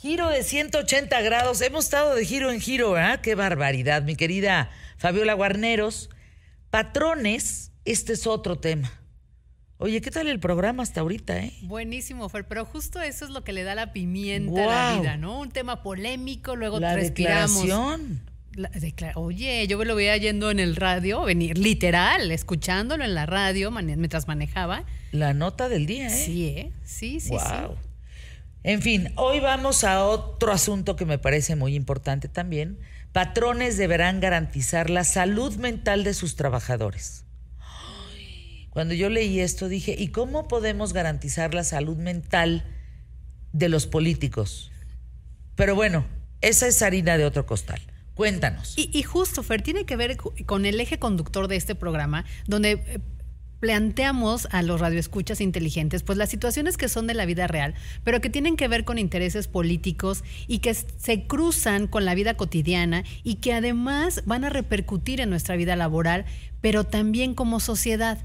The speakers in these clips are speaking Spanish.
Giro de 180 grados. Hemos estado de giro en giro, ¿verdad? Qué barbaridad, mi querida Fabiola Guarneros. Patrones, este es otro tema. Oye, ¿qué tal el programa hasta ahorita, eh? Buenísimo, Fer, pero justo eso es lo que le da la pimienta a la vida, ¿no? Un tema polémico, luego la respiramos. Declaración. Oye, yo me lo veía yendo en el radio, venir literal, escuchándolo en la radio mientras manejaba. La nota del día, ¿eh? Sí, ¿eh? Sí, sí, wow. En fin, hoy vamos a otro asunto que me parece muy importante también. Patrones deberán garantizar la salud mental de sus trabajadores. Cuando yo leí esto dije, ¿y cómo podemos garantizar la salud mental de los políticos? Pero bueno, esa es harina de otro costal. Cuéntanos. Y, y justo, Fer, tiene que ver con el eje conductor de este programa, donde eh, planteamos a los radioescuchas inteligentes, pues las situaciones que son de la vida real, pero que tienen que ver con intereses políticos y que se cruzan con la vida cotidiana y que además van a repercutir en nuestra vida laboral, pero también como sociedad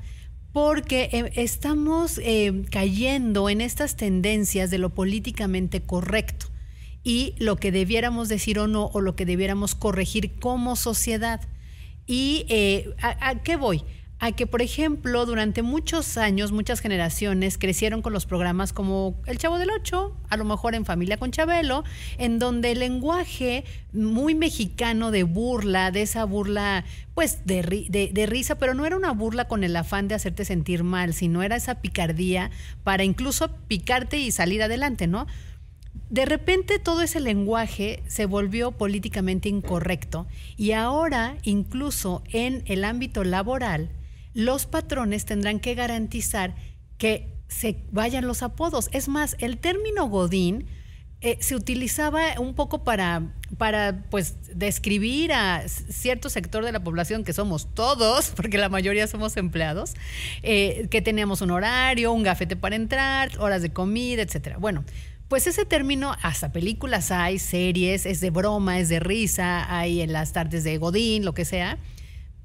porque eh, estamos eh, cayendo en estas tendencias de lo políticamente correcto y lo que debiéramos decir o no, o lo que debiéramos corregir como sociedad. ¿Y eh, ¿a, qué voy? A que, por ejemplo, durante muchos años, muchas generaciones crecieron con los programas como El Chavo del Ocho, a lo mejor en Familia con Chabelo, en donde el lenguaje muy mexicano de burla, de esa burla, pues de, de, risa, pero no era una burla con el afán de hacerte sentir mal, sino era esa picardía para incluso picarte y salir adelante, ¿no? De repente todo ese lenguaje se volvió políticamente incorrecto y ahora incluso en el ámbito laboral, los patrones tendrán que garantizar que se vayan los apodos. Es más, el término Godín eh, se utilizaba un poco para, para pues, describir a cierto sector de la población que somos todos, porque la mayoría somos empleados, eh, que teníamos un horario, un gafete para entrar, horas de comida, etcétera. Bueno, pues ese término, hasta películas hay, series, es de broma, es de risa, hay en las tardes de Godín, lo que sea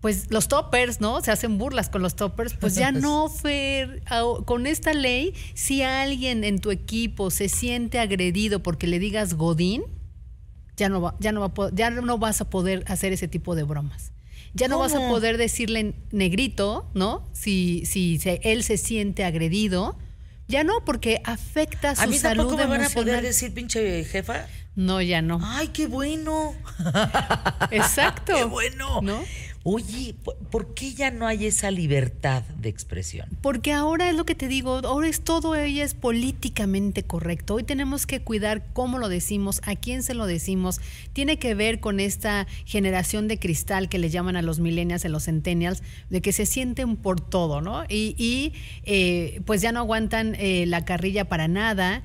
pues los toppers, ¿no? Se hacen burlas con los toppers, pues ya no, Fer, con esta ley, si alguien en tu equipo se siente agredido porque le digas Godín, ya no, va, ya no, va, ya no vas a poder hacer ese tipo de bromas. Ya no vas a poder decirle negrito, ¿no? Si, si él se siente agredido. Ya no, porque afecta su ¿A mí salud me van a poder decir pinche jefa? No, ya no. Ay, qué bueno. Exacto. qué bueno. ¿No? Oye, ¿por qué ya no hay esa libertad de expresión? Porque ahora es lo que te digo, ahora es todo ella es políticamente correcto. Hoy tenemos que cuidar cómo lo decimos, a quién se lo decimos. Tiene que ver con esta generación de cristal que le llaman a los millennials y los centennials, de que se sienten por todo, ¿no? Y, eh, pues ya no aguantan eh, la carrilla para nada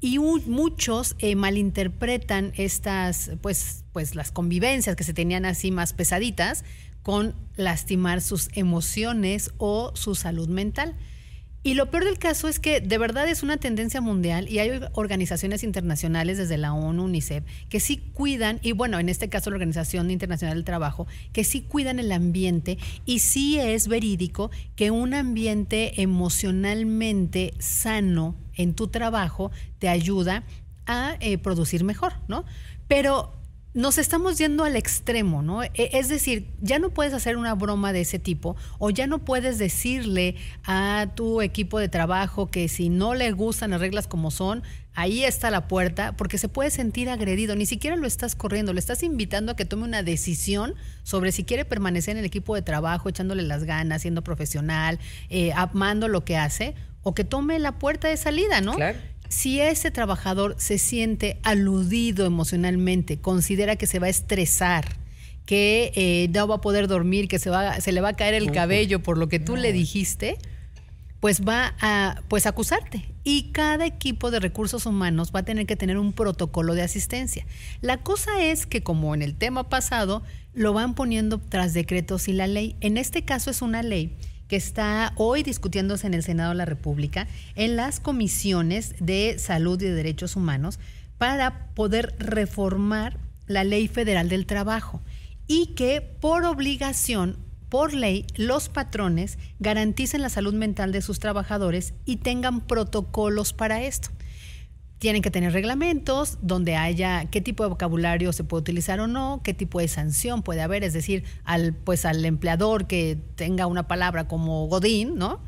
y muchos eh, malinterpretan estas, pues, pues las convivencias que se tenían así más pesaditas con lastimar sus emociones o su salud mental. Y lo peor del caso es que de verdad es una tendencia mundial y hay organizaciones internacionales desde la ONU, UNICEF, que sí cuidan, y bueno, en este caso la Organización Internacional del Trabajo, que sí cuidan el ambiente y sí es verídico que un ambiente emocionalmente sano en tu trabajo te ayuda a eh, producir mejor, ¿no? Pero nos estamos yendo al extremo, ¿no? E, es decir, ya no puedes hacer una broma de ese tipo o ya no puedes decirle a tu equipo de trabajo que si no le gustan las reglas como son, ahí está la puerta, porque se puede sentir agredido. Ni siquiera lo estás corriendo, le estás invitando a que tome una decisión sobre si quiere permanecer en el equipo de trabajo, echándole las ganas, siendo profesional, eh, amando lo que hace, o que tome la puerta de salida, ¿no? Claro. Si ese trabajador se siente aludido emocionalmente, considera que se va a estresar, que eh, no va a poder dormir, que se, va, se le va a caer el cabello por lo que tú le dijiste, pues va a pues acusarte. Y cada equipo de recursos humanos va a tener que tener un protocolo de asistencia. La cosa es que, como en el tema pasado, lo van poniendo tras decretos y la ley. En este caso es una ley que está hoy discutiéndose en el Senado de la República, en las comisiones de salud y de derechos humanos, para poder reformar la ley federal del trabajo y que por obligación, por ley, los patrones garanticen la salud mental de sus trabajadores y tengan protocolos para esto. Tienen que tener reglamentos donde haya qué tipo de vocabulario se puede utilizar o no, qué tipo de sanción puede haber, es decir, al pues al empleador que tenga una palabra como godín, ¿no?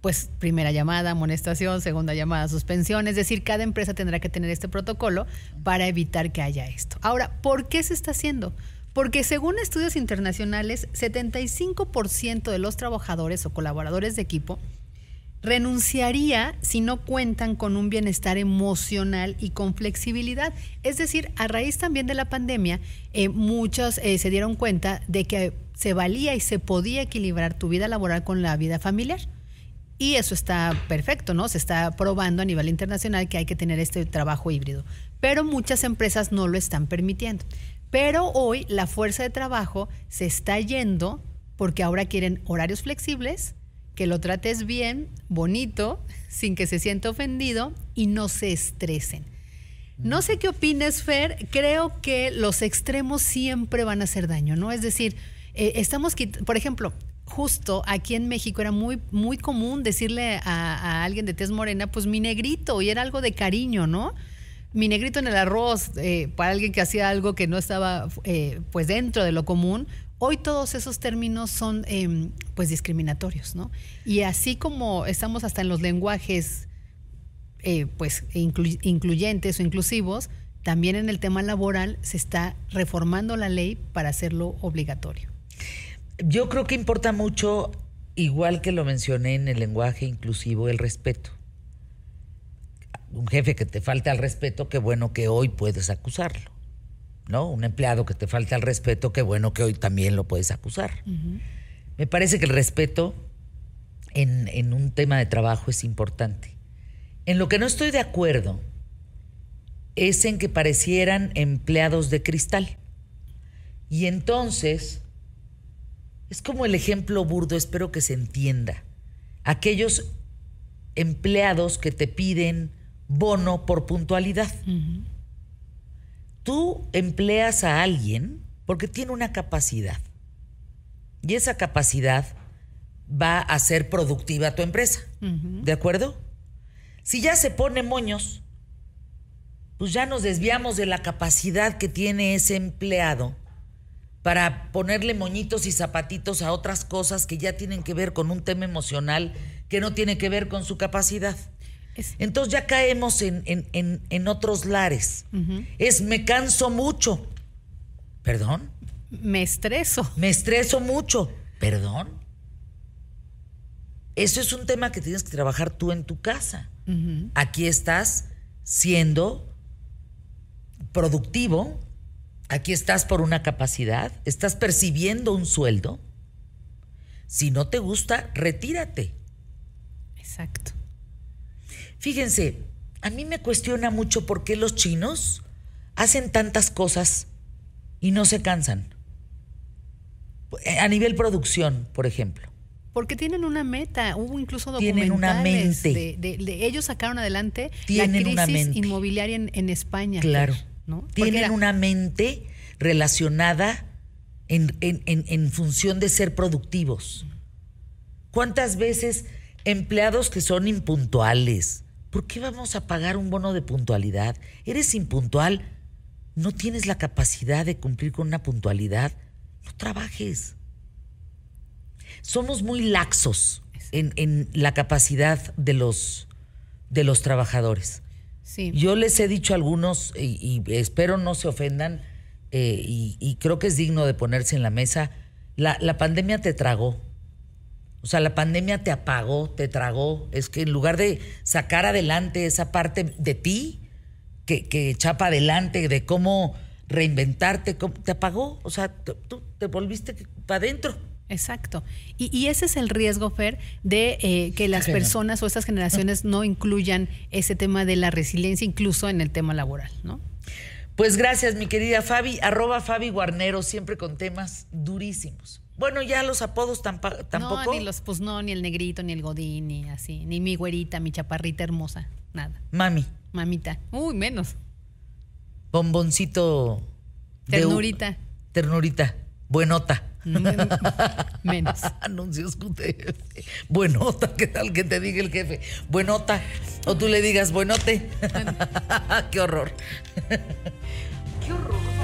Pues primera llamada, amonestación, segunda llamada, suspensión, es decir, cada empresa tendrá que tener este protocolo para evitar que haya esto. Ahora, ¿por qué se está haciendo? Porque según estudios internacionales, 75% de los trabajadores o colaboradores de equipo renunciaría si no cuentan con un bienestar emocional y con flexibilidad. Es decir, a raíz también de la pandemia, eh, muchos eh, se dieron cuenta de que se valía y se podía equilibrar tu vida laboral con la vida familiar. Y eso está perfecto, ¿no? Se está probando a nivel internacional que hay que tener este trabajo híbrido. Pero muchas empresas no lo están permitiendo. Pero hoy la fuerza de trabajo se está yendo porque ahora quieren horarios flexibles, que lo trates bien, bonito, sin que se sienta ofendido y no se estresen. No sé qué opines, Fer. Creo que los extremos siempre van a hacer daño, ¿no? Es decir, eh, estamos, por ejemplo, justo aquí en México era muy, muy común decirle a, alguien de tez morena, pues mi negrito, y era algo de cariño, ¿no? Mi negrito en el arroz, eh, para alguien que hacía algo que no estaba eh, pues dentro de lo común, Hoy todos esos términos son em, pues discriminatorios, ¿no? Y así como estamos hasta en los lenguajes eh, pues incluyentes o inclusivos, también en el tema laboral se está reformando la ley para hacerlo obligatorio. Yo creo que importa mucho, igual que lo mencioné en el lenguaje inclusivo, el respeto. Un jefe que te falta al respeto, qué bueno que hoy puedes acusarlo. ¿No? Un empleado que te falta el respeto, qué bueno que hoy también lo puedes acusar. Me parece que el respeto en, en, un tema de trabajo es importante. En lo que no estoy de acuerdo es en que parecieran empleados de cristal. Y entonces, es como el ejemplo burdo, espero que se entienda. Aquellos empleados que te piden bono por puntualidad tú empleas a alguien porque tiene una capacidad. Y esa capacidad va a ser productiva a tu empresa. ¿De acuerdo? Si ya se pone moños, pues ya nos desviamos de la capacidad que tiene ese empleado para ponerle moñitos y zapatitos a otras cosas que ya tienen que ver con un tema emocional que no tiene que ver con su capacidad. Entonces ya caemos en, otros lares. Es me canso mucho. ¿Perdón? Me estreso. Me estreso mucho. ¿Perdón? Eso es un tema que tienes que trabajar tú en tu casa. Aquí estás siendo productivo, aquí estás por una capacidad, estás percibiendo un sueldo. Si no te gusta, retírate. Exacto. Fíjense, a mí me cuestiona mucho por qué los chinos hacen tantas cosas y no se cansan. A nivel producción, por ejemplo. Porque tienen una meta, hubo incluso documentales. Tienen una mente. De, ellos sacaron adelante la crisis inmobiliaria en, España. Claro. ¿no? Tienen una mente relacionada en, en función de ser productivos. ¿Cuántas veces empleados que son impuntuales, ¿Por qué vamos a pagar un bono de puntualidad? ¿Eres impuntual? ¿No tienes la capacidad de cumplir con una puntualidad? No trabajes. Somos muy laxos en, la capacidad de los, de los trabajadores. Sí. Yo les he dicho a algunos, y, espero no se ofendan, eh, y, creo que es digno de ponerse en la mesa, la, la pandemia te tragó. O sea, la pandemia te apagó, te tragó. Es que en lugar de sacar adelante esa parte de ti, que, que chapa adelante, de cómo reinventarte, te apagó. O sea, tú te volviste para adentro. Exacto. Y, ese es el riesgo, Fer, de eh, que las personas o estas generaciones no incluyan ese tema de la resiliencia incluso en el tema laboral, ¿no? Pues gracias, mi querida Fabi, arroba Fabi Guarnero, siempre con temas durísimos. Bueno, ya los apodos tampoco. No, ni los, pues no, ni el negrito, ni el godín, ni así, ni mi güerita, mi chaparrita hermosa, nada. Mami. Mamita. Uy, menos. Bomboncito. Ternurita. ternurita. Buenota. Menos. Anuncios QTF. Buenota, ¿qué tal que te diga el jefe? Buenota. O tú le digas buenote. Qué horror. Qué horror.